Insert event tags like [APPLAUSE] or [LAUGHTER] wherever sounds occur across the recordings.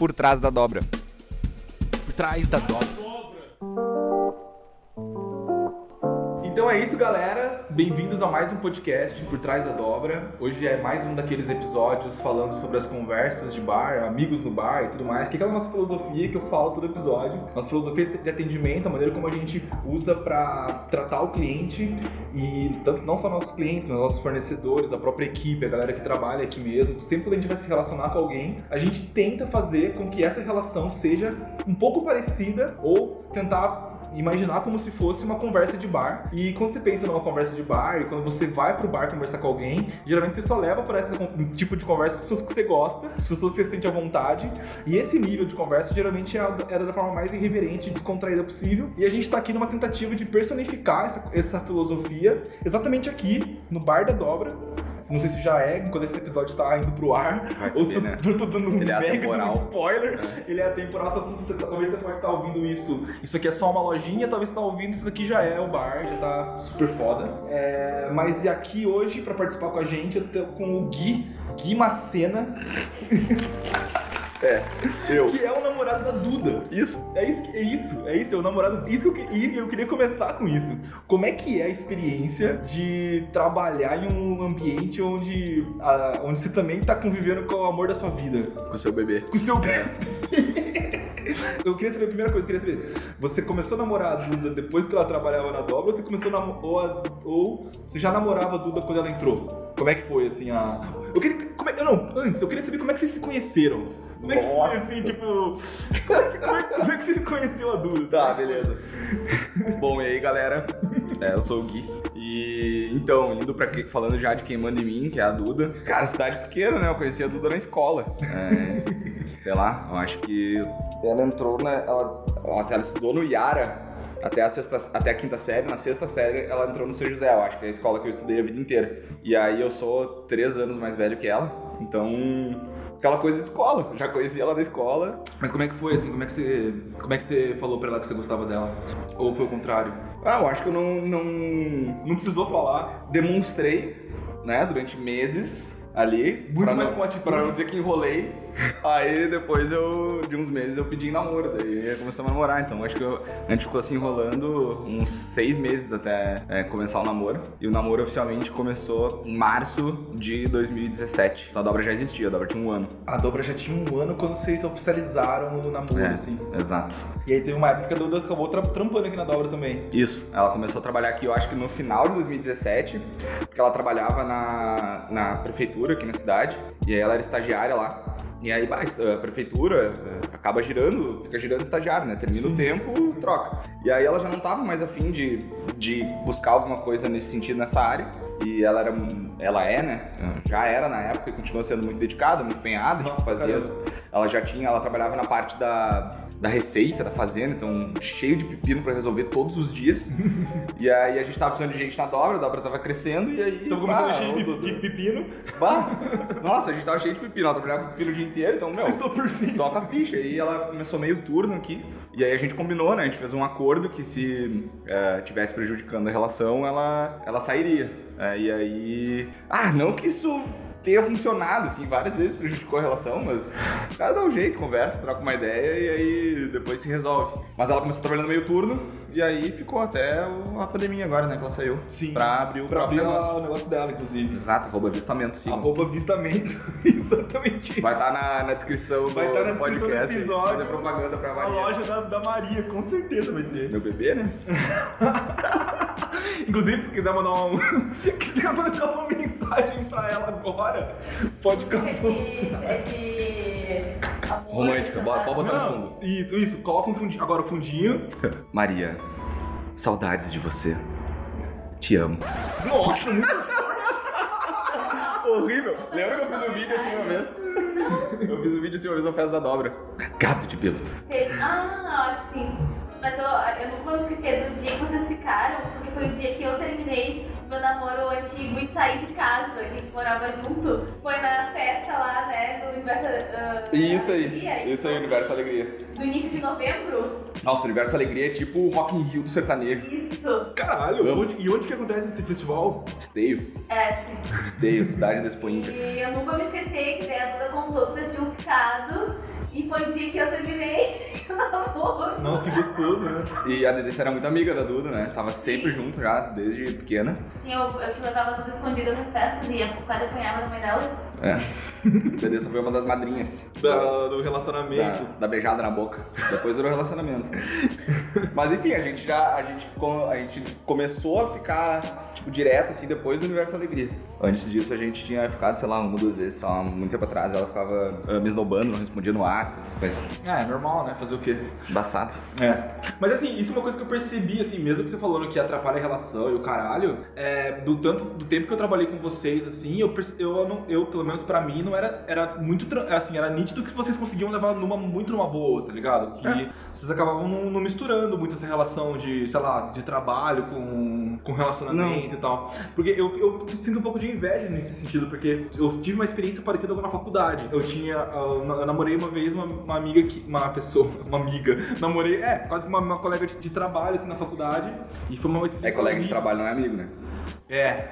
por trás da dobra. Por trás da dobra. Então é isso, galera. Bem-vindos a mais um podcast por trás da dobra. Hoje é mais um daqueles episódios falando sobre as conversas de bar, amigos no bar e tudo mais, que é aquela nossa filosofia que eu falo todo episódio. Nossa filosofia de atendimento, a maneira como a gente usa para tratar o cliente e tanto não só nossos clientes, mas nossos fornecedores, a própria equipe, a galera que trabalha aqui mesmo. Sempre que a gente vai se relacionar com alguém, a gente tenta fazer com que essa relação seja um pouco parecida ou tentar imaginar como se fosse uma conversa de bar. E quando você pensa numa conversa de bar, e quando você vai pro bar conversar com alguém, geralmente você só leva para esse tipo de conversa as pessoas que você gosta, as pessoas que você sente à vontade. E esse nível de conversa geralmente é era da forma mais irreverente descontraída possível. E a gente tá aqui numa tentativa de personificar essa, essa filosofia exatamente aqui, no Bar da Dobra. Não sei se já é, quando esse episódio tá indo pro ar, Vai ou saber, se né? eu tô dando um Ele é mega de um spoiler. Ele é atemporal, só você, talvez você pode estar ouvindo isso. Isso aqui é só uma lojinha, talvez você tá ouvindo, isso aqui já é o bar, já tá super foda. É, mas e aqui hoje, pra participar com a gente, eu tô com o Gui, Gui Macena, [LAUGHS] É, eu. que é o namorado da Duda. Isso. É isso, é isso, é isso, é o namorado. Isso que eu, e eu queria começar com isso. Como é que é a experiência de trabalhar em um ambiente onde, ah, onde você também tá convivendo com o amor da sua vida? Com o seu bebê. Com o seu [LAUGHS] [LAUGHS] Eu queria saber a primeira coisa, eu queria saber. Você começou a namorar a Duda depois que ela trabalhava na dobra ou você começou a ou, a- ou você já namorava a Duda quando ela entrou? Como é que foi, assim, a. Eu queria. Como é, não, antes, eu queria saber como é que vocês se conheceram. Como é que foi, assim, tipo. Como é que, você- como é- como é que você conheceu a Duda? Tá, beleza. Bom, e aí, galera? É, eu sou o Gui. E então, indo pra que, falando já de quem manda em mim, que é a Duda. Cara, cidade pequena, né? Eu conheci a Duda na escola. É, sei lá, eu acho que ela entrou na. Ela, nossa, ela estudou no Iara até a, sexta, até a quinta série. Na sexta série, ela entrou no São José, eu acho que é a escola que eu estudei a vida inteira. E aí eu sou três anos mais velho que ela. Então. Aquela coisa de escola. Já conheci ela da escola. Mas como é que foi, assim? Como é que você. Como é que você falou pra ela que você gostava dela? Ou foi o contrário? Ah, eu acho que eu não, não, Não precisou falar. demonstrei, né, durante meses ali. Muito pra mais não, com atitude. Pra não dizer que enrolei. Aí depois eu, de uns meses, eu pedi namoro, daí começamos a namorar. Então acho que eu- a gente ficou assim enrolando uns seis meses até é, começar o namoro. E o namoro oficialmente começou em março de 2017. Então a dobra já existia, a dobra tinha um ano. A dobra já tinha um ano quando vocês oficializaram o namoro, É, assim. exato. E aí teve uma época que a Duda acabou tra- trampando aqui na dobra também. Isso, ela começou a trabalhar aqui, eu acho que no final de 2017, porque ela trabalhava na, na prefeitura aqui na cidade, e aí ela era estagiária lá. E aí, a prefeitura eh, acaba girando, fica girando estagiário, né? Termina o tempo, troca. E aí ela já não tava mais afim de, de buscar alguma coisa nesse sentido, nessa área. E ela era, ela é, né? Já era na época e continua sendo muito dedicada, muito empenhada, tipo, Nossa, fazia caramba. ela já tinha, ela trabalhava na parte da, da receita da fazenda, então cheio de pepino pra resolver todos os dias. e aí a gente tava precisando de gente na dobra, a dobra tava crescendo e aí. Então começou bah, cheio de, de pepino. Bah, nossa, a gente tava cheio de pepino, ela trabalhava com pepino o dia inteiro, então, meu, Começou perfeito. toca a ficha. E ela começou meio turno aqui. E aí a gente combinou, né? A gente fez um acordo que se eh, tivesse prejudicando a relação, ela, ela sairia. É, e aí. Ah, não que isso tenha funcionado, assim, várias vezes prejudicou a relação, mas o cara dá um jeito, conversa, troca uma ideia e aí depois se resolve. Mas ela começou trabalhando meio turno e aí ficou até a pandemia agora, né? Que ela saiu. Sim. Pra abrir o Pra abrir a- negócio. o negócio dela, inclusive. Exato, arroba avistamento, sim. Arroba vistamento. [LAUGHS] Exatamente isso. Vai estar na, na descrição do Vai estar na descrição do podcast. episódio. Fazer propaganda pra A Maria. loja da, da Maria, com certeza vai ter. Meu bebê, né? [LAUGHS] Inclusive, se quiser mandar [LAUGHS] uma, quiser mandar uma mensagem pra ela agora, pode ficar. É de. É amor, Romântica, bota- pode botar no Não, fundo. isso, isso. Coloca um fundinho. Agora o fundinho. [LAUGHS] Maria, saudades de você. Te amo. Nossa, muito forte. Horrível. Lembra que eu fiz um vídeo assim uma vez? Eu fiz um vídeo assim uma vez na festa da dobra. Cagado de bêbado. Ah, acho que sim. Mas eu, eu nunca vou esquecer do dia que vocês ficaram, porque foi o dia que eu terminei meu namoro antigo e saí de casa, que a gente morava junto. Foi na festa lá, né, do Universo. ah, Isso Alegria, aí. Isso aí, Universo Alegria. Do início de novembro? Nossa, o Universo Alegria é tipo o Rock in Rio do sertanejo. Isso. Caralho, onde- e onde que acontece esse festival? Esteio. É, acho que sim. Esteio, cidade da Expo Inter. E eu nunca me esqueci que daí a Duda contou que vocês tinham ficado. E foi o dia que eu terminei [LAUGHS] o namoro. Nossa, que gostoso, né? E a Dedê era muito amiga da Duda, né? Tava sempre junto já, desde pequena. Sim, eu, eu que levava tudo escondido nas festas e eu quase apanhava na mãe dela. É. [LAUGHS] A Dedê foi uma das madrinhas. Da- do relacionamento. Da, da beijada na boca. Depois durou relacionamento. [LAUGHS] Mas enfim, a gente já. A gente, ficou, a gente começou a ficar, tipo, direto, assim, depois do Universo Alegria. Antes disso, a gente tinha ficado, sei lá, uma ou duas vezes, só há muito tempo atrás. Ela ficava ah, me esnobando, não respondia no WhatsApp, essas coisas. É, é normal, né? Fazer o quê? Embaçado. É. Mas assim, isso é uma coisa que eu percebi, assim, mesmo que você falando que atrapalha a relação e o caralho, é, do tanto do tempo que eu trabalhei com vocês, assim, eu, perce- eu, não- eu pelo menos pra mim, não era, era muito, assim, era nítido que vocês conseguiam levar numa, muito numa boa, tá ligado? Que vocês acabavam não, não misturando muito essa relação de, sei lá, de trabalho com, com relacionamento e tal. Porque eu, eu sinto um pouco de inveja nesse sentido, porque eu tive uma experiência parecida na faculdade. Eu tinha, eu, eu namorei uma vez uma, uma amiga que, uma pessoa, [LAUGHS] uma amiga, namorei, é, quase que uma, uma colega de, de trabalho, assim, na faculdade, e foi uma É experiência colega de trabalho, não é amigo, né? É.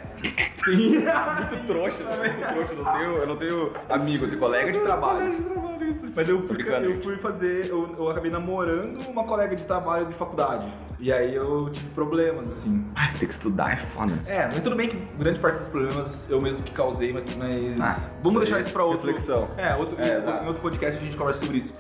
Sim. [LAUGHS] Muito trouxa, né? Muito trouxa. Eu não [LAUGHS] tenho, eu não tenho amigo, eu tenho colega de trabalho. de trabalho, isso. Mas eu fui, eu fui fazer, eu, eu acabei namorando uma colega de trabalho de faculdade. E aí eu tive problemas, assim. Ai, tem que estudar, é foda. É, mas tudo bem que grande parte dos problemas eu mesmo que causei, mas, mas Ah, vamos deixar isso pra outro. reflexão. É, outro, É, em outro podcast a gente conversa sobre isso.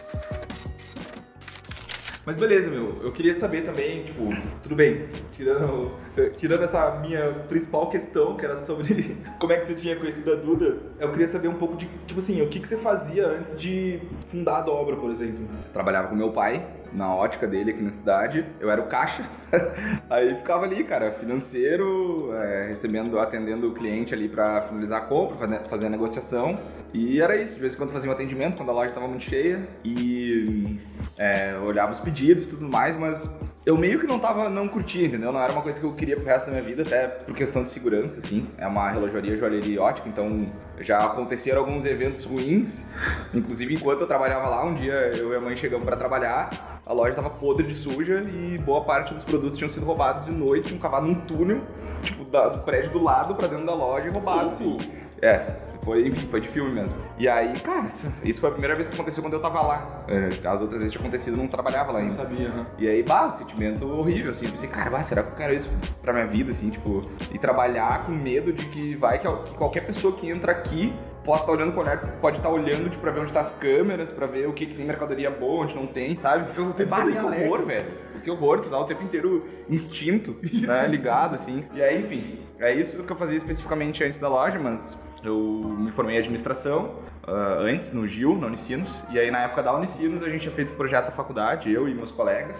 Mas beleza, meu. Eu queria saber também, tipo, tudo bem, tirando, tirando essa minha principal questão, que era sobre [LAUGHS] como é que você tinha conhecido a Duda, eu queria saber um pouco de, tipo assim, o que, que você fazia antes de fundar a dobra, por exemplo. Trabalhava com meu pai, na ótica dele aqui na cidade. Eu era o caixa. [LAUGHS] Aí ficava ali, cara, financeiro, é, recebendo, atendendo o cliente ali pra finalizar a compra, fazer, a negociação. E era isso, de vez em quando fazia um atendimento quando a loja tava muito cheia. E é, olhava os pedidos e tudo mais, mas eu meio que não tava, não curtia, entendeu? Não era uma coisa que eu queria pro resto da minha vida, até por questão de segurança, assim. É uma relojoaria, joalheria ótica, então já aconteceram alguns eventos ruins. Inclusive, enquanto eu trabalhava lá, um dia eu e a mãe chegamos pra trabalhar, a loja tava podre de suja e boa parte dos produtos tinham sido roubados de noite, tinham cavado um túnel, tipo, da- do prédio do lado pra dentro da loja e roubado. Louco. É, foi, enfim, foi de filme mesmo. E aí, cara, isso foi a primeira vez que aconteceu quando eu tava lá. É, As outras vezes tinha acontecido, eu não trabalhava lá não ainda. sabia, né? E aí, bah, um sentimento horrível, assim. Eu pensei, cara, bah, será que eu quero isso pra minha vida, assim, tipo, e trabalhar com medo de que vai que, que qualquer pessoa que entra aqui possa estar olhando com o olhar, pode estar olhando, tipo, pra ver onde tá as câmeras, pra ver o que, que tem mercadoria boa, onde não tem, sabe? Porque o tempo Bah, que horror, velho. Que horror, tu tá o tempo inteiro instinto, [LAUGHS] né, ligado, assim. E aí, enfim, é isso que eu fazia especificamente antes da loja, mas eu me formei em administração ah, antes, no Gil, na Unicinos. E aí, na época da Unicinos, a gente tinha feito o projeto da faculdade, eu e meus colegas,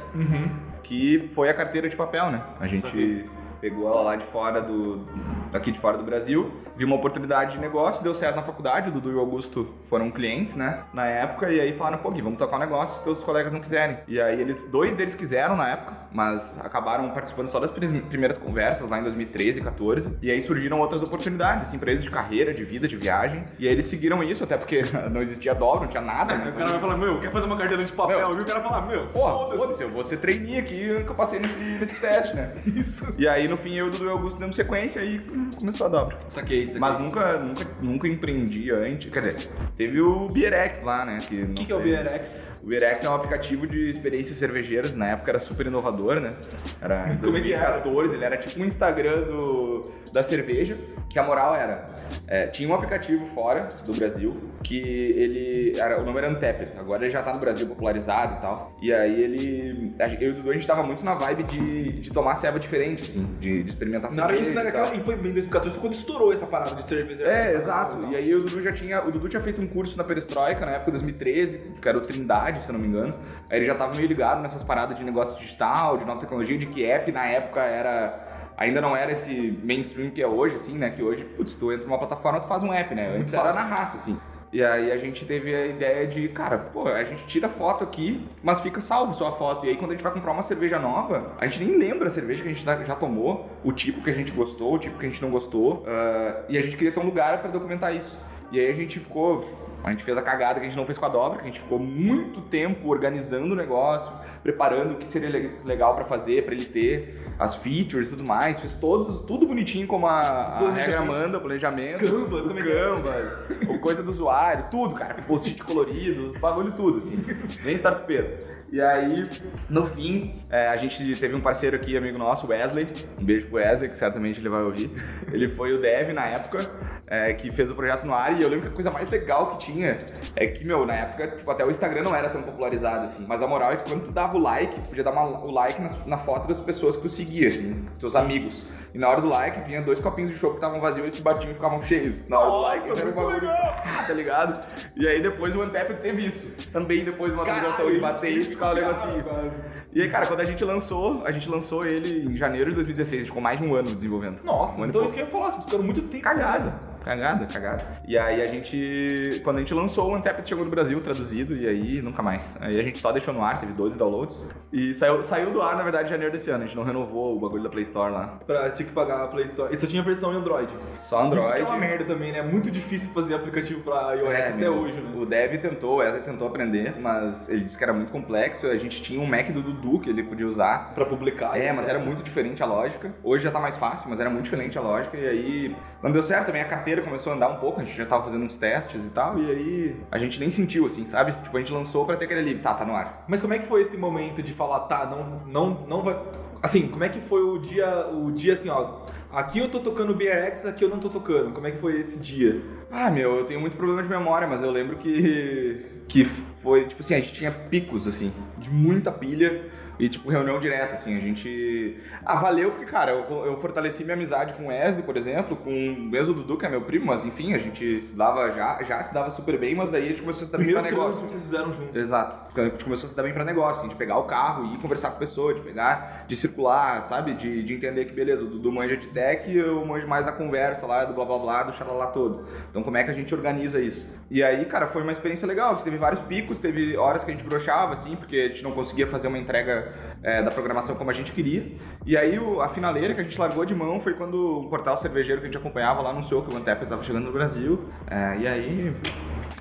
que foi a carteira de papel, né? A gente pegou ela lá de fora do. Daqui de fora do Brasil, viu uma oportunidade de negócio, deu certo na faculdade, o Dudu e o Augusto foram clientes, né? Na época, e aí falaram, pô, Gui, vamos tocar um negócio se teus colegas não quiserem. E aí eles, dois deles quiseram na época, mas acabaram participando só das prim- primeiras conversas lá em 2013 e 14. E aí surgiram outras oportunidades, assim, pra eles de carreira, de vida, de viagem. E aí eles seguiram isso, até porque [LAUGHS] não existia dobra, não tinha nada, né? O cara vai falar, meu, quer fazer uma carteira de papel? Meu. E o cara vai falar, meu, Pô, foda-se. eu vou ser trainee aqui que eu passei nesse, nesse teste, né? [LAUGHS] Isso. E aí, no fim, eu e o Dudu e o Augusto demos sequência e começou a dobra. Saquei, saquei. Mas nunca, nunca, nunca empreendi antes. Quer dizer, teve o Beerex lá, né? Que, O que, que é o BRX? O Beerex é um aplicativo de experiências cervejeiras. Na época era super inovador, né? Era em Mas como é que era? 2014, ele era tipo um Instagram do, da cerveja, que a moral era... é, tinha um aplicativo fora do Brasil, que ele... Era, o nome era Untapped, agora ele já tá no Brasil popularizado e tal. E aí ele... Eu e o Dudu, a gente tava muito na vibe de, de tomar ceva diferente, assim, de, de experimentar Na hora que isso cerveja e naquela, e foi em 2014 quando estourou essa parada de cerveja. É, exato. E aí o Dudu já tinha. O Dudu tinha feito um curso na Perestroika na época de 2013, que era o Trindade, se eu não me engano. Aí ele já tava meio ligado nessas paradas de negócio digital, de nova tecnologia, de que app na época era. Ainda não era esse mainstream que é hoje, assim, né? Que hoje, putz, tu entra numa plataforma, tu faz um app, né? Antes era na raça, assim. E aí a gente teve a ideia de, cara, pô, a gente tira foto aqui, mas fica salvo só a foto. E aí quando a gente vai comprar uma cerveja nova, a gente nem lembra a cerveja que a gente já já tomou, o tipo que a gente gostou, o tipo que a gente não gostou. ah, e a gente queria ter um lugar pra documentar isso. E aí a gente ficou A gente fez a cagada que a gente não fez com a dobra, que a gente ficou muito tempo organizando o negócio, preparando o que seria le- legal pra fazer, pra ele ter as features e tudo mais. Fez todos, tudo bonitinho como a, a regra manda, o planejamento. Canvas, como é? Canvas, o coisa do usuário, tudo, cara. Post-it coloridos, bagulho tudo, assim. Bem startupeiro. E aí, no fim, é, a gente teve um parceiro aqui, amigo nosso, Wesley. Um beijo pro Wesley, que certamente ele vai ouvir. [LAUGHS] Ele foi o dev na época, é, que fez o projeto no ar. E eu lembro que a coisa mais legal que tinha é que, meu, na época, tipo, até o Instagram não era tão popularizado assim. Mas a moral é que quando tu dava o like, tu podia dar uma- o like nas- na, foto das pessoas que tu seguia, assim, teus amigos. E na hora do like, vinha dois copinhos de chopp que estavam vazios e se batiam e ficavam cheios. Na hora do Nossa, like, isso era um bagulho. [LAUGHS] tá ligado? E aí depois o Antep teve isso. Também depois de uma atualização de bater e ficar ficou negocinho. pirado, E aí, cara, quando a gente lançou, a gente lançou ele em janeiro de 2016. A gente ficou mais de um ano desenvolvendo. Nossa, um então isso que eu ia falar, vocês ficaram muito tempo Cagada, cagada, cagada. E aí a gente, quando a gente lançou, o Untapped chegou no Brasil traduzido e aí nunca mais. Aí a gente só deixou no ar, teve 12 downloads. E saiu, saiu do ar, na verdade, em janeiro desse ano. A gente não renovou o bagulho da Play Store lá. Pra ter que pagar a Play Store. E você tinha versão em Android. Só Android. Isso que é uma merda também, né? É muito difícil fazer aplicativo pra iOS É, até meu, hoje, né? O Dev tentou, o Wesley tentou aprender, mas ele disse que era muito complexo. A gente tinha um Mac do Dudu que ele podia usar. Pra publicar. É, etc. mas era muito diferente a lógica. Hoje já tá mais fácil, mas era muito diferente a lógica. E aí não deu certo também. A carteira começou a andar um pouco, a gente já tava fazendo uns testes e tal. E aí a gente nem sentiu, assim, sabe? Tipo, a gente lançou pra ter aquele livre. Tá, tá no ar. Mas como é que foi esse momento de falar, tá, não, não, não vai. Assim, como é que foi o dia, o dia assim, ó. Aqui eu tô tocando BRX, aqui eu não tô tocando. Como é que foi esse dia? Ah, meu, eu tenho muito problema de memória, mas eu lembro que. que foi, tipo assim, a gente tinha picos, assim, de muita pilha. E, tipo, reunião direta, assim, a gente... Ah, valeu porque, cara, eu, eu fortaleci minha amizade com o Wesley, por exemplo, com mesmo o Dudu, que é meu primo, mas, enfim, a gente se dava já, já se dava super bem, mas daí a gente começou a se dar bem pra negócio que vocês fizeram junto. Exato. A gente começou a se dar bem pra negócio, assim, de pegar o carro e ir conversar com a pessoa, de pegar, de circular, sabe? De, de entender que, beleza, o Dudu manja de tech e eu manjo mais da conversa lá, do blá blá blá, do xalala todo. Então, como é que a gente organiza isso? E aí, cara, foi uma experiência legal. Teve vários picos, teve horas que a gente broxava, assim, porque a gente não conseguia fazer uma entrega é, da programação como a gente queria. E aí, o- a finaleira que a gente largou de mão foi quando o portal cervejeiro que a gente acompanhava lá anunciou que o Antep estava chegando no Brasil. É, e aí.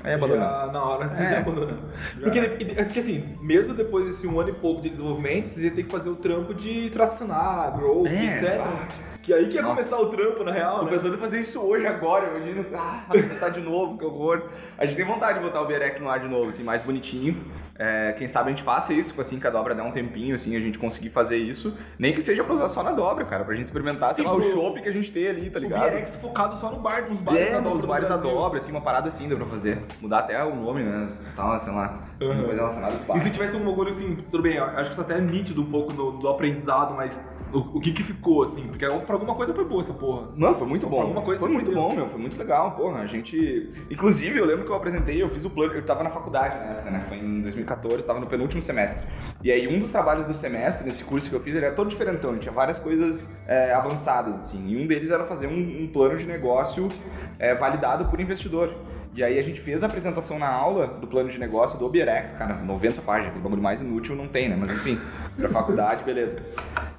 Aí abandonamos. Já, na hora você É. já abandonou. Porque, porque assim, mesmo depois desse um ano e pouco de desenvolvimento, vocês iam ter que fazer o trampo de tracionar, growth, É, etc. claro. Que aí que ia Nossa. começar o trampo, na real, Tô né? pensando em fazer isso hoje, agora, imagina. Ah, começar de novo, que horror. A gente tem vontade de botar o BRX no ar de novo, assim, mais bonitinho. É, quem sabe a gente faça isso, tipo assim, que a dobra der um tempinho, assim, a gente conseguir fazer isso. Nem que seja pra usar só na dobra, cara, pra gente experimentar, sei lá, o Tipo, chopp que a gente tem ali, tá O ligado? BRX focado só no bar, nos bares É, da dobra nos do bares da dobra, assim, uma parada assim dá pra fazer. Mudar até o nome, né? Tal, sei lá. Uhum. Coisa relacionada com bar. E se tivesse um bagulho assim, tudo bem, acho que tá até nítido um pouco do, do aprendizado, mas o, o que que ficou, assim? Porque pra alguma coisa foi boa essa porra. Não, foi muito bom. Alguma coisa foi muito bom, meu. Foi muito legal, porra. A gente. Inclusive, eu lembro que eu apresentei, eu fiz o plano. Eu tava na faculdade na época, né? Foi em 2014, tava no penúltimo semestre. E aí, um dos trabalhos do semestre, nesse curso que eu fiz, ele era todo diferentão. Ele tinha várias coisas é, avançadas, assim. E um deles era fazer um, um plano de negócio é, validado por investidor. E aí a gente fez a apresentação na aula do plano de negócio do Obierex, cara, 90 páginas, aquele bagulho mais inútil não tem, né? Mas enfim, [LAUGHS] pra faculdade, beleza.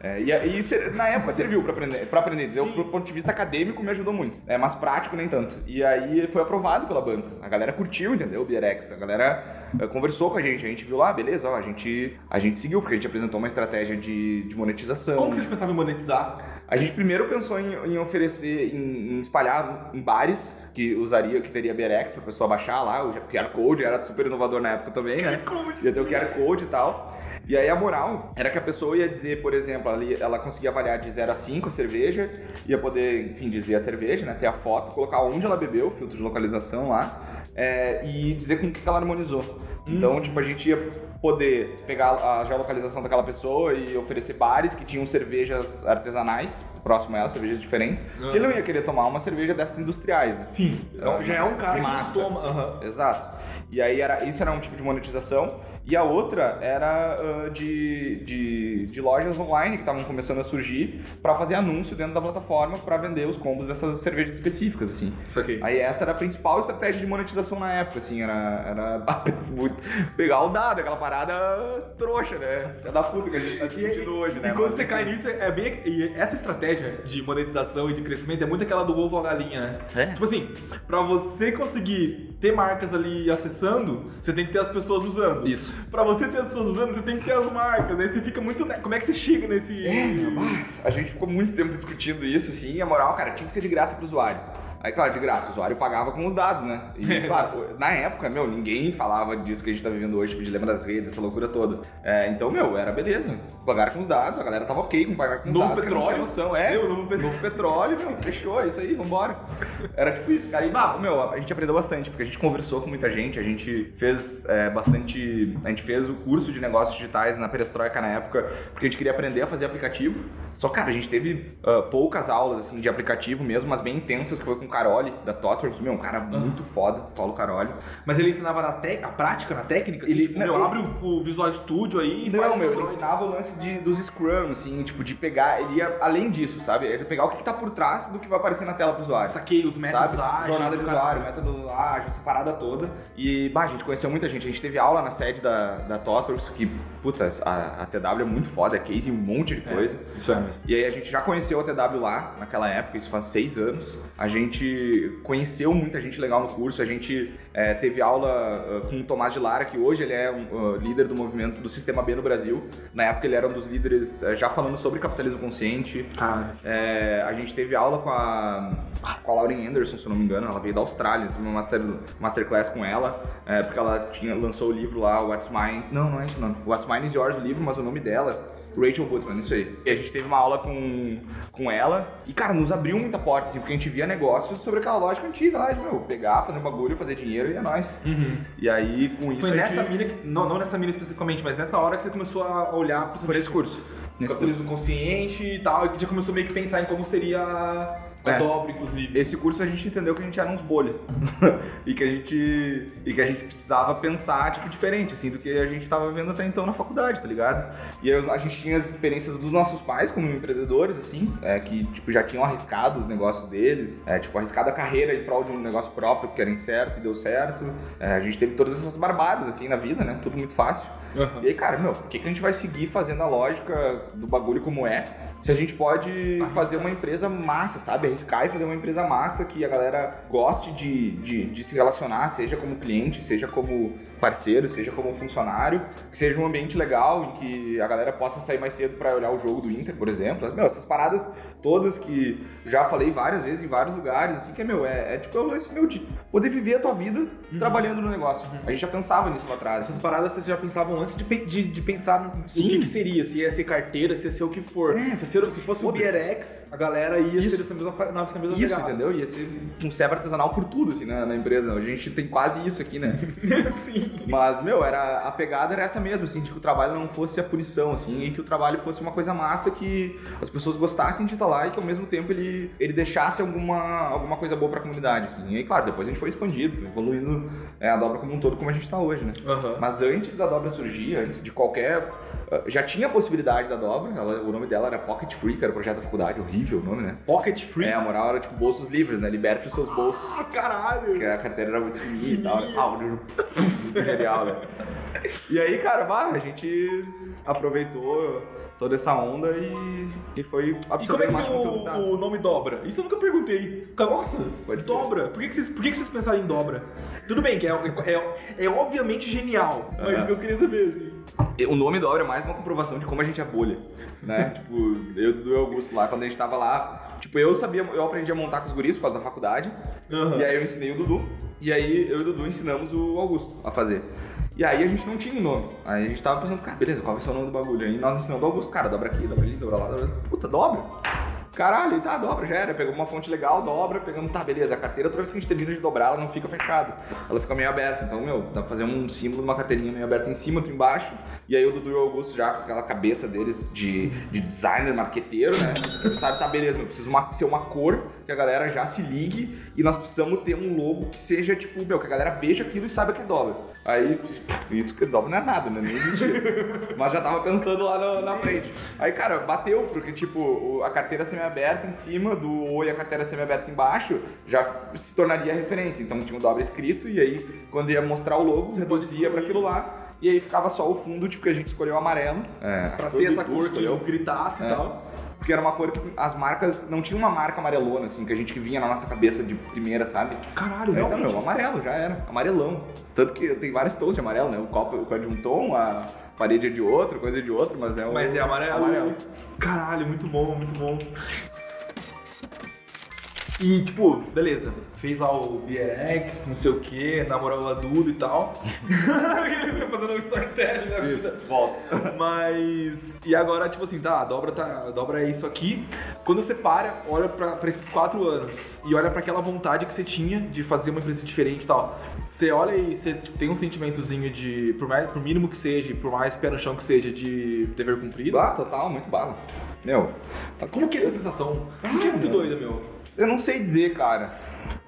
É, e aí, na época serviu pra aprender, pra aprender. Eu, pro ponto de vista acadêmico, me ajudou muito. É, mas prático nem tanto. E aí ele foi aprovado pela banca. A galera curtiu, entendeu? O Bierex. A galera eh, conversou com a gente. A gente viu lá, beleza, ó, a gente, a gente seguiu, porque a gente apresentou uma estratégia de, de monetização. Como que vocês pensavam em monetizar? A gente primeiro pensou em, em oferecer, em, em espalhar em bares que usaria, que teria BRX pra pessoa baixar lá, o QR Code era super inovador na época também, né? Code, Ia ter o. QR Code e tal. E aí a moral era que a pessoa ia dizer, por exemplo, ela, ia- ela conseguia avaliar de 0 a 5 a cerveja, ia poder, enfim, dizer a cerveja, né? Ter a foto, colocar onde ela bebeu, filtro de localização lá, é, e dizer com o que ela harmonizou. Então, tipo, a gente ia poder pegar a geolocalização daquela pessoa e oferecer bares que tinham cervejas artesanais, próximo a ela, cervejas diferentes. Ah. Ele não ia querer tomar uma cerveja dessas industriais. né? Sim, então já é um cara que Massa. toma. aham. Exato. E aí era, isso era um tipo de monetização. E a outra era ah, de, de, de lojas online que estavam começando a surgir para fazer anúncio dentro da plataforma para vender os combos dessas cervejas específicas, assim. Isso aqui. Aí essa era a principal estratégia de monetização na época, assim, era, era [LAUGHS] muito- pegar o dado, aquela parada trouxa, né? Filha da puta que a gente tá discutindo hoje, né? E quando Mas, você cai nisso, é bem. E essa estratégia de monetização e de crescimento é muito aquela do ovo a galinha, né? É. Tipo assim, pra você conseguir ter marcas ali acessando, você tem que ter as pessoas usando. Isso. Pra você ter as pessoas usando, você tem que ter as marcas. Aí você fica muito. né, Como é que você chega nesse. É, a gente ficou muito tempo discutindo isso, assim, e a moral, cara, tinha que ser de graça pro usuário. Aí, claro, de graça, o usuário pagava com os dados, né? E, [LAUGHS] claro, na época, meu, ninguém falava disso que a gente tá vivendo hoje, tipo, dilema das redes, essa loucura toda. É, então, meu, era beleza. Pagaram com os dados, a galera tava ok com pagar com os Novo dados. petróleo. Noção. É, Meu, novo petróleo. novo petróleo, meu, fechou, é isso aí, vambora. Era tipo isso, cara. E, bah, meu, a gente aprendeu bastante, porque a gente conversou com muita gente, a gente fez é, bastante. A gente fez o curso de negócios digitais na Perestroika na época, porque a gente queria aprender a fazer aplicativo. Só, cara, a gente teve ah, poucas aulas, assim, de aplicativo mesmo, mas bem intensas, que foi com Caroli, da Totworks, meu, um cara muito foda, Paulo Caroli. Mas ele ensinava na, te... na prática, na técnica? Assim, Ele- tipo, não, meu, ele- abre o, o Visual Studio aí e Não, faz meu, o- ele ensinava o lance de, dos Scrum, assim, tipo, de pegar, ele ia além disso, sabe? Ele ia pegar o que, que tá por trás do que vai aparecer na tela pro usuário. Saquei os métodos sabe? ágeis. Jornada o de cara- usuário, método ágil, essa parada toda. E, bah, a gente conheceu muita gente. A gente teve aula na sede da, da Totors, que, puta, a, a TW é muito foda, é case em um monte de coisa. Isso é mesmo. E aí a gente já conheceu a TW lá, naquela época, isso faz seis anos. A gente conheceu muita gente legal no curso, a gente é, teve aula ah, com o Tomás de Lara, que hoje ele é um, ah, líder do movimento do Sistema B no Brasil. Na época ele era um dos líderes eh, já falando sobre capitalismo consciente. Cara. É, a gente teve aula com a, com a Lauren Anderson, se eu não me engano, ela veio da Austrália, teve uma master, masterclass com ela, é, porque ela tinha, lançou o livro lá, What's Mine. Não, não é isso não. What's Mine is Yours, o livro, mas o nome dela. Rachel Woodman, isso aí. E a gente teve uma aula com, com ela e, cara, nos abriu muita porta, assim, porque a gente via negócios sobre aquela lógica antiga lá de, meu, pegar, fazer um bagulho, fazer dinheiro e é nóis. E aí, com isso, Foi nessa gente... mina, que, não, não nessa mina especificamente, mas nessa hora que você começou a olhar pro Foi nesse curso. Nesse curso. capitalismo consciente e tal, e já começou meio que pensar em como seria a É. dobra, inclusive. Esse curso a gente entendeu que a gente era uns bolha. [LAUGHS] e que a gente e que a gente precisava pensar tipo diferente assim do que a gente estava vendo até então na faculdade, tá ligado? E aí a gente tinha as experiências dos nossos pais como empreendedores assim, é, que tipo já tinham arriscado os negócios deles, é, tipo arriscado a carreira em prol de um negócio próprio que era incerto e deu certo. É, a gente teve todas essas barbadas assim na vida, né? Tudo muito fácil. Aham. E aí, cara, meu, por que, que a gente vai seguir fazendo a lógica do bagulho como é? Se a gente pode fazer uma empresa massa, sabe? Arriscar e fazer uma empresa massa que a galera goste de, de, de se relacionar, seja como cliente, seja como parceiro, seja como funcionário, que seja um ambiente legal em que a galera possa sair mais cedo pra olhar o jogo do Inter, por exemplo. Meu, essas paradas todas que já falei várias vezes em vários lugares, assim, que é, meu, é, é tipo é o lance meu de poder viver a tua vida trabalhando no negócio. A gente já pensava nisso lá atrás. Essas paradas vocês já pensavam antes de, de, de pensar Sim. o que, que seria, se ia ser carteira, se ia ser o que for. É, se, ser- se fosse o. BRX, a galera ia Isso. ser essa mesma, nessa mesma Isso, pegada. entendeu? Ia ser um servo artesanal por tudo, assim, na, na empresa. A gente tem quase isso aqui, né? [LAUGHS] Sim. Mas, meu, era, a pegada era essa mesmo, assim, de que o trabalho não fosse a punição, assim, e que o trabalho fosse uma coisa massa que as pessoas gostassem de estar lá e que ao mesmo tempo ele, ele deixasse alguma, alguma coisa boa pra comunidade, assim. E aí, claro, depois a gente foi expandido, foi evoluindo é, a dobra como um todo, como a gente tá hoje, né? Aham. Mas antes da dobra surgir, antes de qualquer. Ah, Já tinha a possibilidade da dobra, ela- o nome dela era Pocket Free, que era o projeto da faculdade, horrível o nome, né? Pocket Free. É, a moral era tipo bolsos livres, né? Liberte os seus bolsos. Ah, caralho! Porque a carteira era muito fininha e tal. né? Ah, muito [LAUGHS] genial, né? E aí, cara, bah, a gente aproveitou toda essa onda e, e foi E como é que o, o nome dobra? Isso eu nunca perguntei. Nossa, Pode dobra. Por que, que, vocês, por que, que vocês pensaram em dobra? Tudo bem, que é, é, é obviamente genial, mas eu queria saber, assim. O nome da obra é mais uma comprovação de como a gente é bolha, né? [LAUGHS] tipo, eu, Dudu e Augusto lá, quando a gente tava lá, tipo, eu sabia, eu aprendi a montar com os guris por causa da faculdade, Aham. e aí eu ensinei o Dudu, e aí eu e o Dudu ensinamos o Augusto a fazer. E aí a gente não tinha o nome. Aí a gente tava pensando, cara, beleza, qual vai ser o nome do bagulho? Aí nós ensinamos o Augusto, cara, dobra aqui, dobra ali, dobra lá, dobra. Puta, dobra. Caralho, tá, dobra, já era. Pegamos uma fonte legal, dobra, pegamos, tá, beleza. A carteira, toda vez que a gente termina de dobrar, ela não fica fechada. Ela fica meio aberta. Então, meu, dá pra fazer um símbolo de uma carteirinha meio aberta em cima, outra embaixo. E aí o Dudu e o Augusto já com aquela cabeça deles de, de designer, marqueteiro, né? Eles sabem, tá, beleza, meu, precisa uma, ser uma cor que a galera já se ligue e nós precisamos ter um logo que seja, tipo, meu, que a galera veja aquilo e saiba que é dobra. Aí, isso que dobra não é nada, né? Nem existia. Mas já tava pensando lá na, na frente. Aí, cara, bateu, porque, tipo, a carteira semi-aberta em cima do O e a carteira semi-aberta embaixo já se tornaria referência. Então tinha o dobra escrito e aí, quando ia mostrar o logo, reduzia pra aquilo lá. e aí ficava só o fundo, tipo, que a gente escolheu amarelo. É, Pra ser essa cor que escolheu. gritasse e É. tal. Porque era uma cor que as marcas não tinha uma marca amarelona, assim, que a gente que vinha na nossa cabeça de primeira, sabe? Caralho, Não, realmente. meu, amarelo, já era. Amarelão. Tanto que tem vários tons de amarelo, né? O copo o copo de um tom, a parede é de outro, coisa de outro, mas é o. Mas é amarelo. amarelo. Caralho, muito bom, muito bom. E, tipo, beleza, fez lá o BRX, não sei o que, namorou a Duda e tal. Ele [LAUGHS] tá fazendo um storytelling na Isso, vida. volta. Mas. E agora, tipo assim, tá, a dobra, tá, a dobra é isso aqui. Quando você para, olha pra, pra esses quatro anos e olha pra aquela vontade que você tinha de fazer uma empresa diferente e tal. Você olha e você tipo, tem um sentimentozinho de, por, mais, por mínimo que seja, por mais pé no chão que seja, de dever cumprido. Ah, total, muito bala. Meu, Como que é essa sensação? Porque é muito doida, meu. Eu não sei dizer, cara.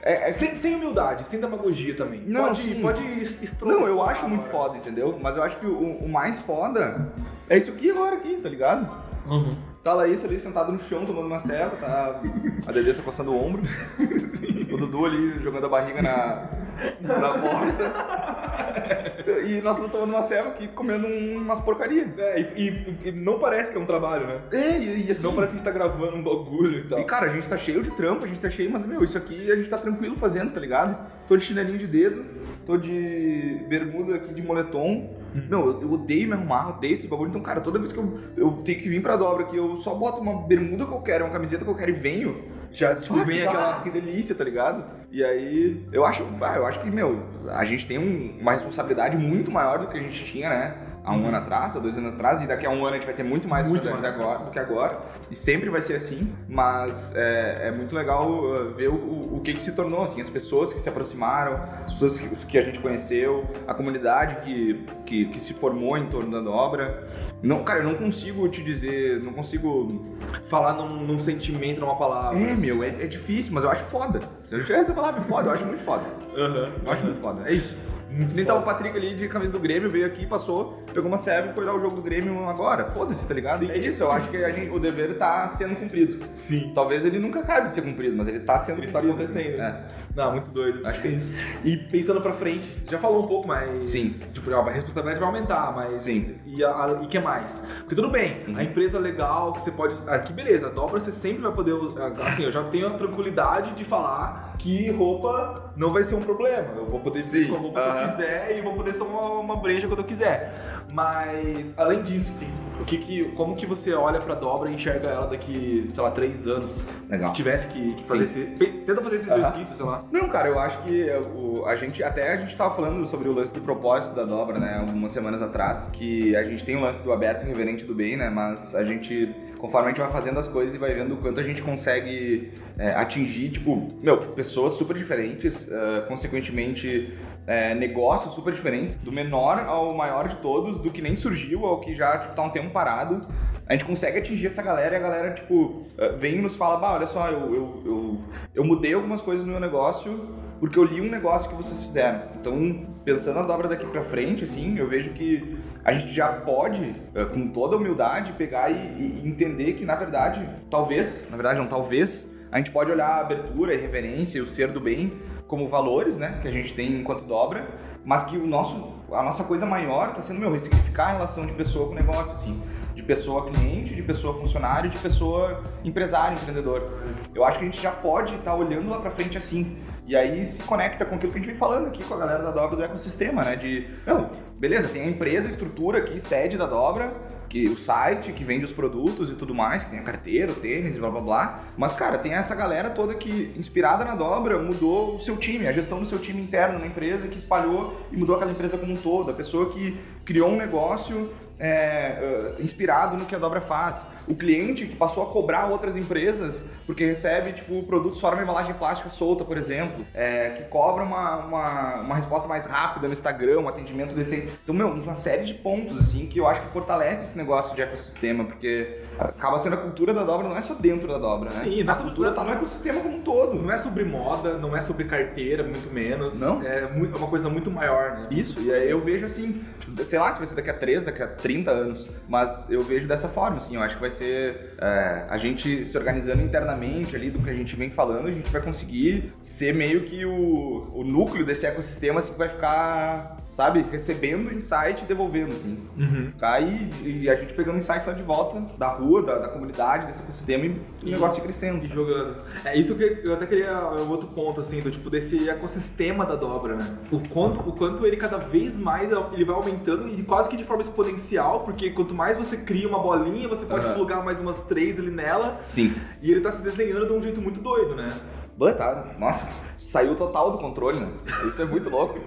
É, é Sem, sem humildade, sem demagogia também. Não, pode, sim. pode es- estro- Não, eu acho muito foda, entendeu? Mas eu acho que o, o mais foda é isso aqui agora aqui, tá ligado? Uhum. Tá Laís ali sentado no chão tomando uma ceva, tá a Dedessa coçando o ombro. [LAUGHS] O Dudu ali jogando a barriga na, na porta. E nós estamos tomando uma ceva aqui comendo um- umas porcarias. É, e, e- e não parece que é um trabalho, né? É, e, e assim. Não parece que a gente tá gravando um bagulho e tal. E cara, a gente tá cheio de trampo, a gente tá cheio, mas meu, isso aqui a gente tá tranquilo fazendo, tá ligado? Tô de chinelinho de dedo, tô de bermuda aqui de moletom. Meu, eu, eu odeio me arrumar, odeio esse bagulho. Então, cara, toda vez que eu, eu tenho que vir pra dobra aqui, eu só boto uma bermuda qualquer, uma camiseta qualquer e venho. Já, tipo, Ah, vem que aquela. Que delícia, tá ligado? E aí, eu acho, ah, eu acho que, meu, a gente tem um- uma responsabilidade muito maior do que a gente tinha, né? Há um ano atrás, há dois anos atrás, e daqui a um ano a gente vai ter muito mais Muito mais. agora, do que agora. E sempre vai ser assim, mas é, é muito legal uh, ver o, o, que, que se tornou, assim, as pessoas que se aproximaram, as pessoas que, que a gente conheceu, a comunidade que, que, que se formou em torno da dobra. Não, cara, eu não consigo te dizer, não consigo Falar num, num sentimento, numa palavra. é, assim. meu, é, é difícil, mas eu acho foda. Eu tiver essa palavra foda, eu acho muito foda. Aham. Eu acho muito foda. É isso. Nem tava o Patrick ali de camisa do Grêmio, veio aqui, passou, pegou uma serve e foi lá o jogo do Grêmio agora. Foda-se, tá ligado? Sim. É isso, eu acho que a gente- o dever tá sendo cumprido. Sim. Talvez ele nunca acabe de ser cumprido, mas ele tá sendo Ele tá cumprido. acontecendo. É. Não, muito doido. Acho que é isso. E pensando pra frente, já falou um pouco, mas. Sim. Tipo, a responsabilidade vai aumentar, mas. Sim. E o que mais? Porque tudo bem, Uhum. a empresa legal que você pode. Aqui, beleza, a dobra você sempre vai poder. Assim, eu já tenho a tranquilidade de falar que roupa não vai ser um problema. Eu vou poder vir com a roupa Aham. Eu quiser e vou poder tomar uma breja quando eu quiser. Mas, além disso, sim. O que que, como que você olha pra dobra e enxerga ela daqui, sei lá, três anos? Legal. Se tivesse que, que fazer esse. Tenta fazer esse Aham. exercício, sei lá. Não, cara, eu acho que é, o, a gente, até a gente tava falando sobre o lance do propósito da dobra, né, algumas semanas atrás, que a gente tem o lance do aberto e reverente do bem, né, mas a gente, conforme a gente vai fazendo as coisas e vai vendo o quanto a gente consegue é, atingir, tipo, meu, pessoas super diferentes, é, consequentemente, é, negócios super diferentes, do menor ao maior de todos, do que nem surgiu ao que já, tipo, tá um tempo parado, a gente consegue atingir essa galera e a galera, tipo, eh, vem e nos fala, bah, olha só, eu, eu, eu, eu mudei algumas coisas no meu negócio porque eu li um negócio que vocês fizeram. Então, pensando na dobra daqui pra frente, assim, eu vejo que a gente já pode, eh, com toda humildade, pegar e, e entender que, na verdade, talvez, na verdade não, talvez, a gente pode olhar a abertura, a reverência e o ser do bem como valores, né, que a gente tem enquanto dobra, mas que o nosso, a nossa coisa maior tá sendo, meu, ressignificar a relação de pessoa com negócio, assim de pessoa cliente, de pessoa funcionário, de pessoa empresário, empreendedor. Eu acho que a gente já pode estar olhando lá pra frente assim. E aí se conecta com aquilo que a gente vem falando aqui com a galera da dobra do ecossistema, né? De, não, beleza, tem a empresa, a estrutura aqui, sede da dobra, que o site que vende os produtos e tudo mais, que tem a carteira, o tênis blá blá blá. Mas, cara, tem essa galera toda que, inspirada na dobra, mudou o seu time, a gestão do seu time interno na empresa, que espalhou e mudou aquela empresa como um todo. A pessoa que criou um negócio é, uh, inspirado no que a dobra faz. O cliente que passou a cobrar outras empresas porque recebe tipo produto só numa embalagem plástica solta, por exemplo, é, que cobra uma, uma, uma resposta mais rápida no Instagram, um atendimento decente. Então, meu, uma série de pontos assim que eu acho que fortalece esse negócio de ecossistema, porque acaba sendo a cultura da dobra, não é só dentro da dobra, né? Sim, a cultura tá no ecossistema como um todo. Não é sobre moda, não é sobre carteira, muito menos. Não. É é uma coisa muito maior, né? Isso, e aí eu vejo assim, tipo, sei lá se vai ser daqui a 3, daqui a 30 anos, mas eu vejo dessa forma, assim, eu acho que vai ser é, a gente se organizando internamente ali do que a gente vem falando, a gente vai conseguir ser meio que o, o núcleo desse ecossistema assim, vai ficar, sabe, recebendo insight e devolvendo, assim. Uhum. Ficar aí e a gente pegando insight lá de volta da rua, da, da comunidade, desse ecossistema e o E- negócio ir crescendo. E jogando. É isso que eu até queria é um outro ponto, assim, do tipo desse ecossistema da dobra, né? O quanto, o quanto ele cada vez mais ele vai aumentando e quase que de forma exponencial, porque quanto mais você cria uma bolinha, você pode Aham. plugar mais umas três ali nela. Sim. E ele tá se desenhando de um jeito muito doido, né? Tá, nossa, saiu total do controle, né? Isso é muito louco.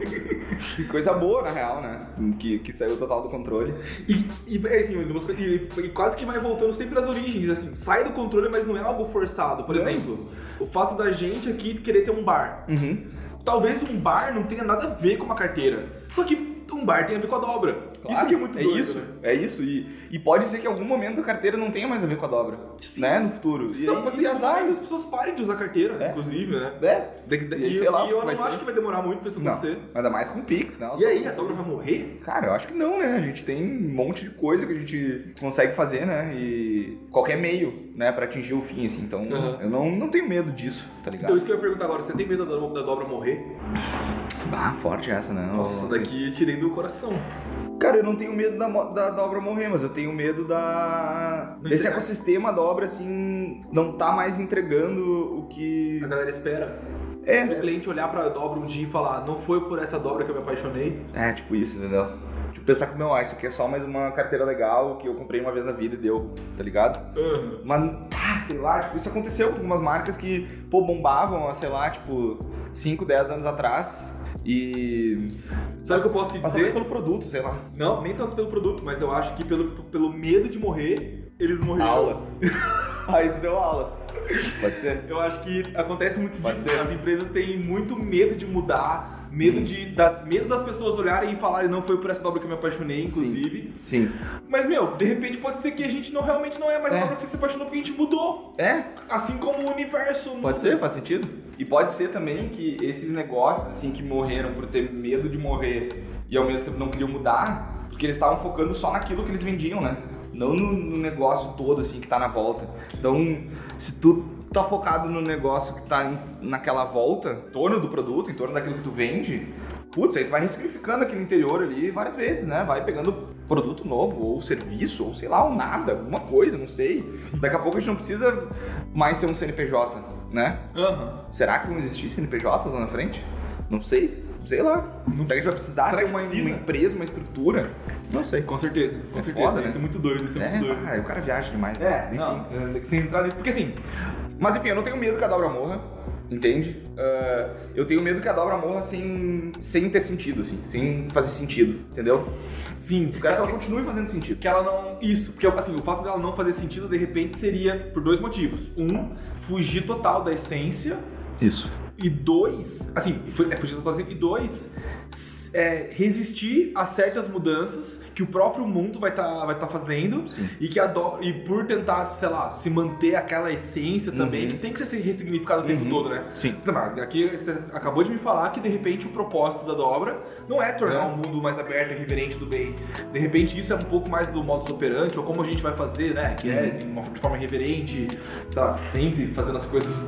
que coisa boa, na real, né? Que, que saiu total do controle. E, e, é assim, e- e quase que vai voltando sempre às origens, assim, sai do controle, mas não é algo forçado. Por Não. exemplo, o fato da gente aqui querer ter um bar. Uhum. Talvez um bar não tenha nada a ver com uma carteira. Só que um bar tem a ver com a dobra. isso que é muito é doido. isso, né? é isso. E, e pode ser que em algum momento a carteira não tenha mais a ver com a dobra, né? No futuro. E Não, pode ser que azar. muitas pessoas parem de usar carteira, É. inclusive, né? É, E E, sei lá e eu o não vai acho ser. que vai demorar muito pra isso não, acontecer. ainda mais com Pix, né? E aí, a dobra vai morrer? Cara, eu acho que não, né? A gente tem um monte de coisa que a gente consegue fazer, né? E qualquer meio, né, pra atingir o fim, assim. Então, Aham. eu não, não tenho medo disso, tá ligado? Então, isso que eu ia perguntar agora, você tem medo da, da dobra morrer? Ah, forte essa, né? Nossa, essa daqui eu tirei do coração. Cara, eu não tenho medo da, da, da obra morrer, mas eu tenho medo da. Não desse entregar. ecossistema da obra, assim, não tá mais entregando o que. A galera espera. O É, cliente olhar pra dobra um dia e falar, não foi por essa dobra que eu me apaixonei. é, tipo isso, entendeu? Tipo, pensar que, meu, ah, isso aqui é só mais uma carteira legal que eu comprei uma vez na vida e deu, tá ligado? Mas, ah, sei lá, tipo, isso aconteceu com algumas marcas que, pô, bombavam, sei lá, tipo, 5, 10 anos atrás. E. Sabe o que eu posso te dizer? pelo produto, sei lá. Não, nem tanto pelo produto, mas eu acho que pelo, pelo medo de morrer, eles morreram. Aulas. [LAUGHS] Aí tu deu aulas. Pode ser? Eu acho que acontece muito Pode disso. ser. As empresas têm muito medo de mudar, medo, de, da, medo das pessoas olharem e falarem não foi por essa dobra que eu me apaixonei, inclusive. Sim. Mas, meu, de repente pode ser que a gente não realmente não é mais a É. dobra que você se apaixonou porque a gente mudou. É, Assim como o universo muda. Pode ser, faz sentido. E pode ser também que esses negócios, assim, que morreram por ter medo de morrer e ao mesmo tempo não queriam mudar, porque eles estavam focando só naquilo que eles vendiam, né? Não no, no negócio todo, assim, que tá na volta. Então, se tu tá focado no negócio que tá em- naquela volta, em torno do produto, em torno daquilo que tu vende, putz, aí tu vai ressignificando aquele interior ali várias vezes, né? Vai pegando produto novo, ou serviço, ou sei lá, ou nada, alguma coisa, não sei. Daqui a pouco a gente não precisa mais ser um CNPJ, né? Aham. Será que vão existir CNPJs lá na frente? Não sei. Sei lá. Será que vai precisar Será ter uma, precisa? uma empresa, uma estrutura? Não sei. Com certeza, com É certeza. foda, né? Isso é muito doido, isso é, É, muito doido. ah, o cara viaja demais. É, Mas, enfim. não, é, sem entrar nisso, porque assim, Mas enfim, eu não tenho medo que a dobra morra, entende? Ah, eu tenho medo que a dobra morra sem, sem ter sentido, assim, sem fazer sentido, entendeu? sim, Eu quero que ela continue fazendo sentido. que ela não. Isso, porque assim, o fato dela não fazer sentido de repente seria por dois motivos. Um, fugir total da essência. Isso. E dois, assim, fu- é essência. E dois, é, resistir a certas mudanças que o próprio mundo vai estar vai tá fazendo. Sim. E que e por tentar, sei lá, se manter aquela essência também, Uhum. que tem que ser ressignificado o tempo Uhum. todo, né? Sim. Então, Aqui você acabou de me falar que de repente o propósito da dobra não é tornar É. um mundo mais aberto e reverente do bem. De repente isso é um pouco mais do modus operandi, ou como a gente vai fazer, né? Que é de, uma, de forma reverente, tá sempre fazendo as coisas.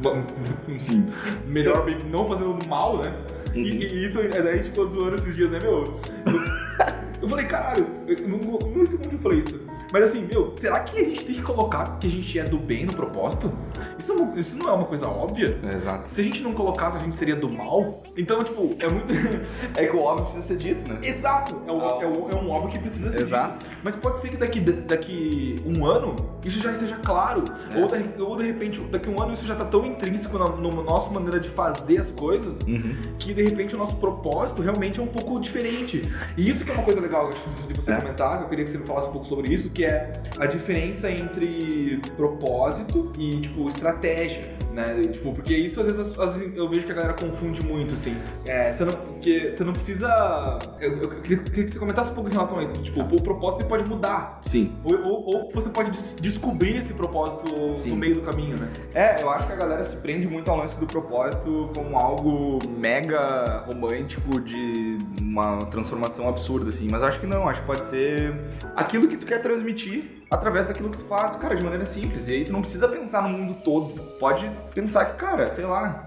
[LAUGHS] Assim, melhor não fazendo mal, né? E, e isso é daí, tipo, zoando esses dias, né, meu? Eu, eu falei, caralho, eu não, não sei como eu falei isso. Mas assim, meu, será que a gente tem que colocar que a gente é do bem no propósito? Isso não, isso não é uma coisa óbvia? Exato. Se a gente não colocasse, a gente seria do mal? Então, tipo, é muito. [LAUGHS] É que o óbvio precisa ser dito, né? Exato! É, um- Ah. é um, é um óbvio que precisa ser Exato. dito. Mas pode ser que daqui, daqui um ano isso já seja claro. É. Ou, de, ou de repente, daqui um ano isso já tá tão intrínseco na, na nossa maneira de fazer as coisas Uhum. que de repente o nosso propósito realmente é um pouco diferente. E isso que é uma coisa legal de você É. comentar, que eu queria que você me falasse um pouco sobre isso, que é a diferença entre propósito e, tipo, estratégia, né? Tipo, porque isso às vezes as- as- eu vejo que a galera confunde muito, assim. É, você não, porque você não precisa... Eu, eu queria, queria que você comentasse um pouco em relação a isso. Tipo, o propósito pode mudar. Sim. Ou, ou- ou você pode des- descobrir esse propósito Sim. no meio do caminho, né? É, eu acho que a galera se prende muito ao lance do propósito como algo mega romântico de uma transformação absurda, assim. Mas acho que não, acho que pode ser aquilo que tu quer transmitir através daquilo que tu faz, cara, de maneira simples. E aí tu não precisa pensar no mundo todo. Pode pensar que, cara, sei lá.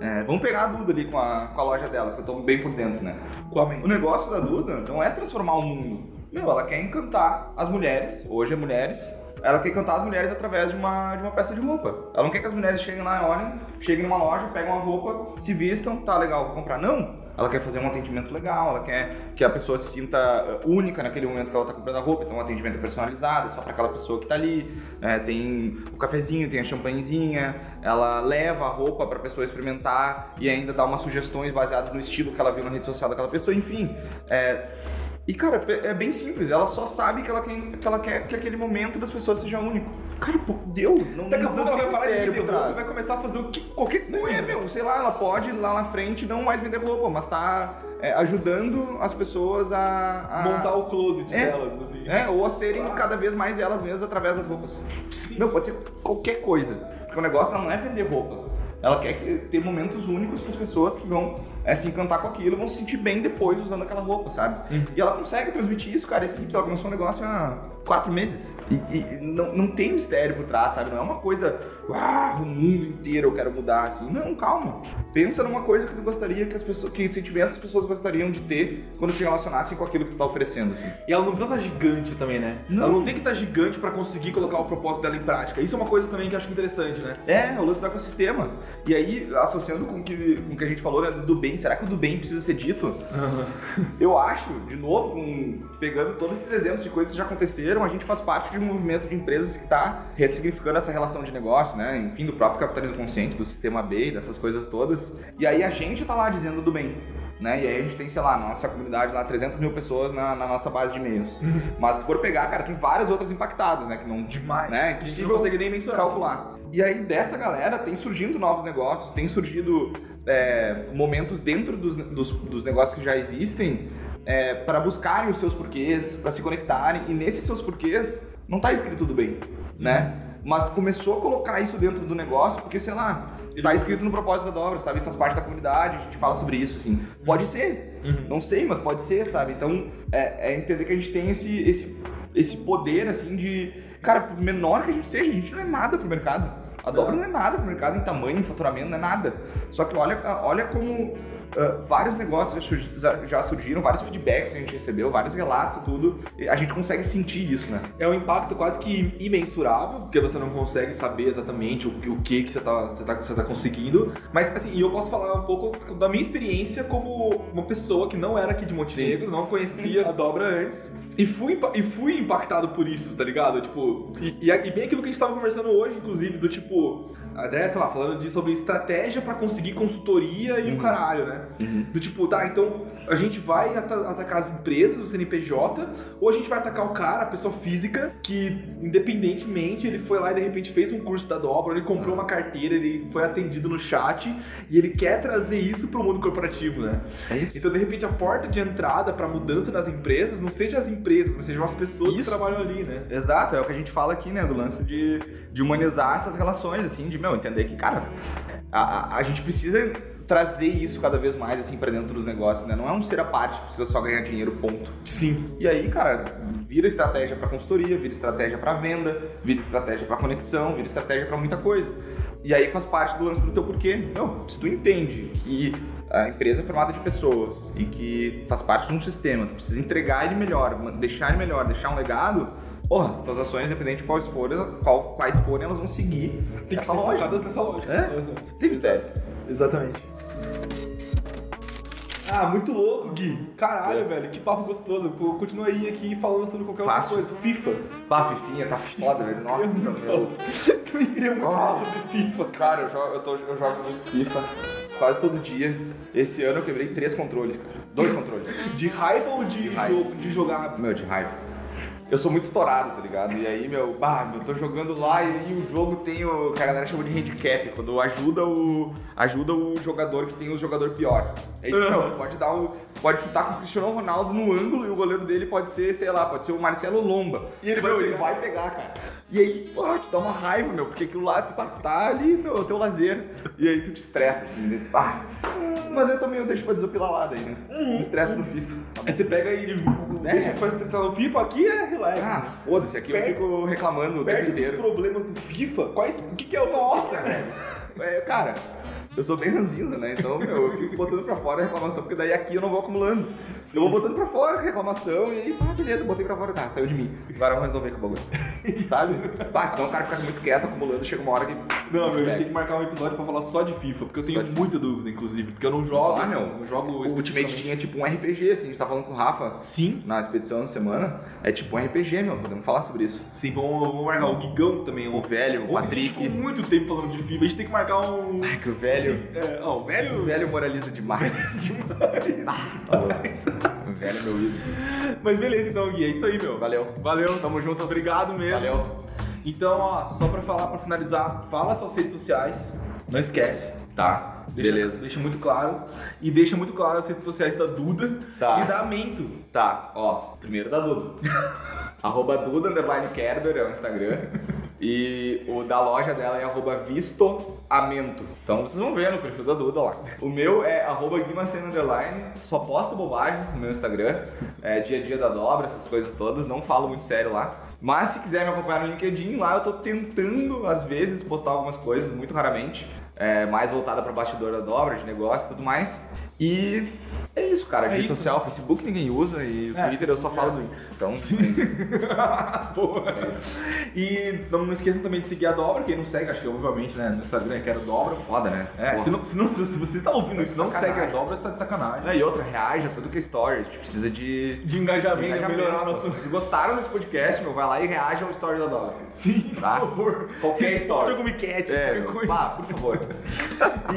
É, vamos pegar a Duda ali com a, com a loja dela, que eu tô bem por dentro, né? O negócio da Duda não é transformar o mundo. Meu, ela quer encantar as mulheres, hoje é mulheres, ela quer encantar as mulheres através de uma, de uma peça de roupa. Ela não quer que as mulheres cheguem lá, olhem, cheguem numa loja, pegam uma roupa, se vistam, tá legal, vou comprar. Não! Ela quer fazer um atendimento legal, ela quer que a pessoa se sinta eh, única naquele momento que ela tá comprando a roupa, então um atendimento personalizado, só para aquela pessoa que tá ali. É, tem o cafezinho, tem a champanhezinha, ela leva a roupa pra pessoa experimentar e ainda dá umas sugestões baseadas no estilo que ela viu na rede social daquela pessoa, enfim. É, e, cara, é bem simples. Ela só sabe que ela, quer, que ela quer que aquele momento das pessoas seja único. Cara, pô, deu. Não, Daqui a não pouco ela vai parar de vender roupa e vai começar a fazer o que, qualquer Não coisa. é, meu, sei lá, ela pode lá na frente não mais vender roupa, mas tá é, ajudando as pessoas a. a- Montar o closet É. delas, assim. É, ou a serem cada vez mais elas mesmas através das roupas. Meu, pode ser qualquer coisa. Porque o negócio não é vender roupa. Ela quer que, ter momentos únicos para as pessoas que vão é, se encantar com aquilo, vão se sentir bem depois usando aquela roupa, sabe? Uhum. E ela consegue transmitir isso, cara. É simples, ela começou um negócio há quatro meses. E, e não, não tem mistério por trás, sabe? Não é uma coisa, uau, o mundo inteiro eu quero mudar, assim. Não, calma. Pensa numa coisa que tu gostaria que as pessoas, que sentimento as pessoas gostariam de ter quando se relacionassem com aquilo que tu tá oferecendo, assim. E ela não precisa estar gigante também, né? Não. Ela não tem que estar gigante pra conseguir colocar o propósito dela em prática. Isso é uma coisa também que eu acho interessante, né? É, o lance do ecossistema. E aí, associando com o que, com o que a gente falou né, do bem, será que o do bem precisa ser dito? Eu acho, de novo, com- pegando todos esses exemplos de coisas que já aconteceram, a gente faz parte de um movimento de empresas que está ressignificando essa relação de negócio, né? Enfim, do próprio capitalismo consciente, do sistema B, dessas coisas todas. E aí a gente tá lá dizendo do bem. Né? E aí a gente tem, sei lá, na nossa comunidade lá, 300 mil pessoas na, na nossa base de e-mails. Mas se for pegar, cara, tem várias outras impactadas, né? Que não, Demais. Né? A gente não consegue nem mensurar. calcular. E aí dessa galera tem surgindo novos negócios, tem surgido é, momentos dentro dos, dos, dos negócios que já existem é, para buscarem os seus porquês, para se conectarem. E nesses seus porquês não tá escrito tudo bem, né? Mas começou a colocar isso dentro do negócio porque, sei lá, tá escrito no propósito da dobra, sabe? Faz parte da comunidade, a gente fala sobre isso, assim. Pode ser, não sei, mas pode ser, sabe? Então, é, é entender que a gente tem esse, esse, esse poder, assim, de... Cara, por menor que a gente seja, a gente não é nada pro mercado. A dobra não é nada pro mercado em tamanho, em faturamento, não é nada. Só que olha, olha como ah, vários negócios já surgi- já- já surgiram, vários feedbacks que a gente recebeu, vários relatos e tudo. A gente consegue sentir isso, né? É um impacto quase que imensurável, porque você não consegue saber exatamente o, o que, que você, tá, você, tá, você tá conseguindo. Mas, assim, e eu posso falar um pouco da minha experiência como uma pessoa que não era aqui de Montenegro, não conhecia a dobra antes. E fui, e fui impactado por isso, tá ligado? Tipo, e, e, e bem aquilo que a gente tava conversando hoje, inclusive, do tipo, até, sei lá, falando de, sobre estratégia pra conseguir consultoria e o caralho, né? Do tipo, tá, então a gente vai ata- atacar as empresas, o CNPJ, ou a gente vai atacar o cara, a pessoa física, que independentemente ele foi lá e de repente fez um curso da dobra, ele comprou uma carteira, ele foi atendido no chat e ele quer trazer isso pro mundo corporativo, né? É isso. Então, de repente, a porta de entrada pra mudança das empresas não seja as empresas, mas sejam as pessoas que Isso. trabalham ali, né? Exato, é o que a gente fala aqui, né? Do lance de, de humanizar essas relações, assim, de, meu, entender que, cara, a, a, a gente precisa trazer isso cada vez mais, assim, pra dentro dos negócios, né? Não é um ser à parte que precisa só ganhar dinheiro, ponto. Sim. E aí, cara, vira estratégia pra consultoria, vira estratégia pra venda, vira estratégia pra conexão, vira estratégia pra muita coisa. E aí faz parte do lance do teu porquê. Não, se tu entende que a empresa é formada de pessoas e que faz parte de um sistema, tu precisa entregar ele melhor, deixar ele melhor, deixar um legado, porra, as tuas ações, independente de quais forem, qual- quais forem, elas vão seguir Tem que ser focadas nessa lógica. É? Tem mistério. Exatamente. Ah, muito louco, Gui. Caralho, É. velho, que papo gostoso. Pô, Continua aí aqui falando sobre qualquer Fácil. outra coisa. FIFA. Bah, Fifinha, tá foda, velho. Nossa, muito meu. falar- Também [LAUGHS] queria muito Ah. falar sobre FIFA. Cara, eu jogo, eu, tô- eu jogo muito FIFA quase todo dia. Esse ano eu quebrei três controles, cara. Dois controles. De raiva ou de, De raiva. jogo- de jogar? Meu, de raiva. Eu sou muito estourado, tá ligado? E aí, meu, bah, eu tô jogando lá e aí o jogo tem o que a galera chama de handicap, quando ajuda o ajuda o jogador que tem o jogador pior. Aí, tipo, meu, pode dar o pode chutar com o Cristiano Ronaldo no ângulo e o goleiro dele pode ser, sei lá, pode ser o Marcelo Lomba. E ele Meu, vai ele pegar. vai pegar, cara. E aí, pô, te dá uma raiva, meu, porque aquilo lá tu tá ali no teu lazer. E aí tu te estressa, assim? Ah. Mas eu também eu deixo pra desopilar lá daí, né? Me estressa no FIFA. Aí você pega e É. deixa pra estressar no FIFA, aqui é relax. Ah, foda-se, aqui eu Perto- fico reclamando o tempo Perto dos inteiro. problemas do FIFA, quais, o que, que é o Nossa, velho. É, cara, eu sou bem ranzinza, né? Então, meu, eu fico botando pra fora a reclamação, porque daí aqui eu não vou acumulando. Eu vou botando pra fora a reclamação e aí, tá, beleza, botei pra fora, tá, saiu de mim. Agora vamos resolver com o bagulho. [LAUGHS] Sabe? Pá, senão o cara fica muito quieto, acumulando, chega uma hora que. Não, meu, a gente tem que marcar um episódio pra falar só de FIFA, porque eu tenho muita dúvida, inclusive, porque eu não jogo, Ah, assim, não jogo O Ultimate tinha tipo um RPG, assim, a gente tá falando com o Rafa Sim, na expedição da semana. É tipo um RPG, meu, podemos falar sobre isso. sim, vamos, vamos marcar o Gigão também. O velho, o Ô, A gente Patrick. ficou muito tempo falando de FIFA, a gente tem que marcar um... Ai, que o velho. É, ó, o O velho... velho moraliza demais. [LAUGHS] Demais. O velho é meu ídolo. Mas beleza, então, Gui, é isso aí, meu. Valeu. Valeu, tamo junto, obrigado mesmo. Valeu. Então, ó, só pra falar, pra finalizar, fala suas redes sociais, não esquece, tá? Deixa, Beleza. Deixa muito claro. E deixa muito claro as redes sociais da Duda Tá. e da Mento. Tá, ó, primeiro da Duda. [LAUGHS] arroba Duda underline Kerber é o Instagram. E o da loja dela é arroba Vistoamento. Então vocês vão ver no perfil da Duda lá. O meu é arroba underline. Só posto bobagem no meu Instagram. É dia a dia da dobra, essas coisas todas. Não falo muito sério lá. Mas se quiser me acompanhar no LinkedIn, lá eu tô tentando, às vezes, postar algumas coisas, muito raramente. É, mais voltada para bastidor da dobra, de negócio e tudo mais. E é isso, cara. É rede isso. social, Facebook ninguém usa e o É, Twitter eu só falo [LAUGHS] é. do. Então, Boa. E não, não esqueçam também de seguir a Dobra, quem não segue, acho que obviamente, né, no Instagram é Quero Dobra. foda, né? É, se, não, se, não- se você tá ouvindo isso e não segue a Dobra, você tá de sacanagem. É, E outra, reage a tudo que é story. A gente precisa de. De engajamento, engajamento. melhorar nosso... Se gostaram desse podcast, meu, vai lá e reage ao story da Dobra. Sim, Tá? por favor. Qualquer story. alguma enquete, É, qualquer coisa. pá, por favor. [LAUGHS]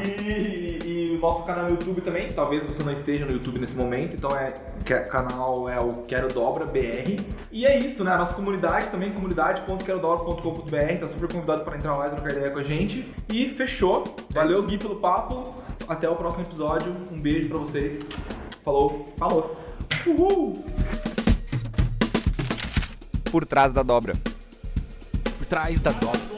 E, e o nosso canal no YouTube também, talvez você não esteja no YouTube nesse momento, então é é- canal é o Quero Dobra BR. E é isso, né? A nossa comunidade também, comunidade.querodobra.com.br, tá super convidado para entrar lá e trocar ideia com a gente. E fechou. Valeu, Gui, pelo papo. Até o próximo episódio. Um beijo pra vocês. Falou. Falou. Uhul! Por trás da dobra. Por trás da dobra.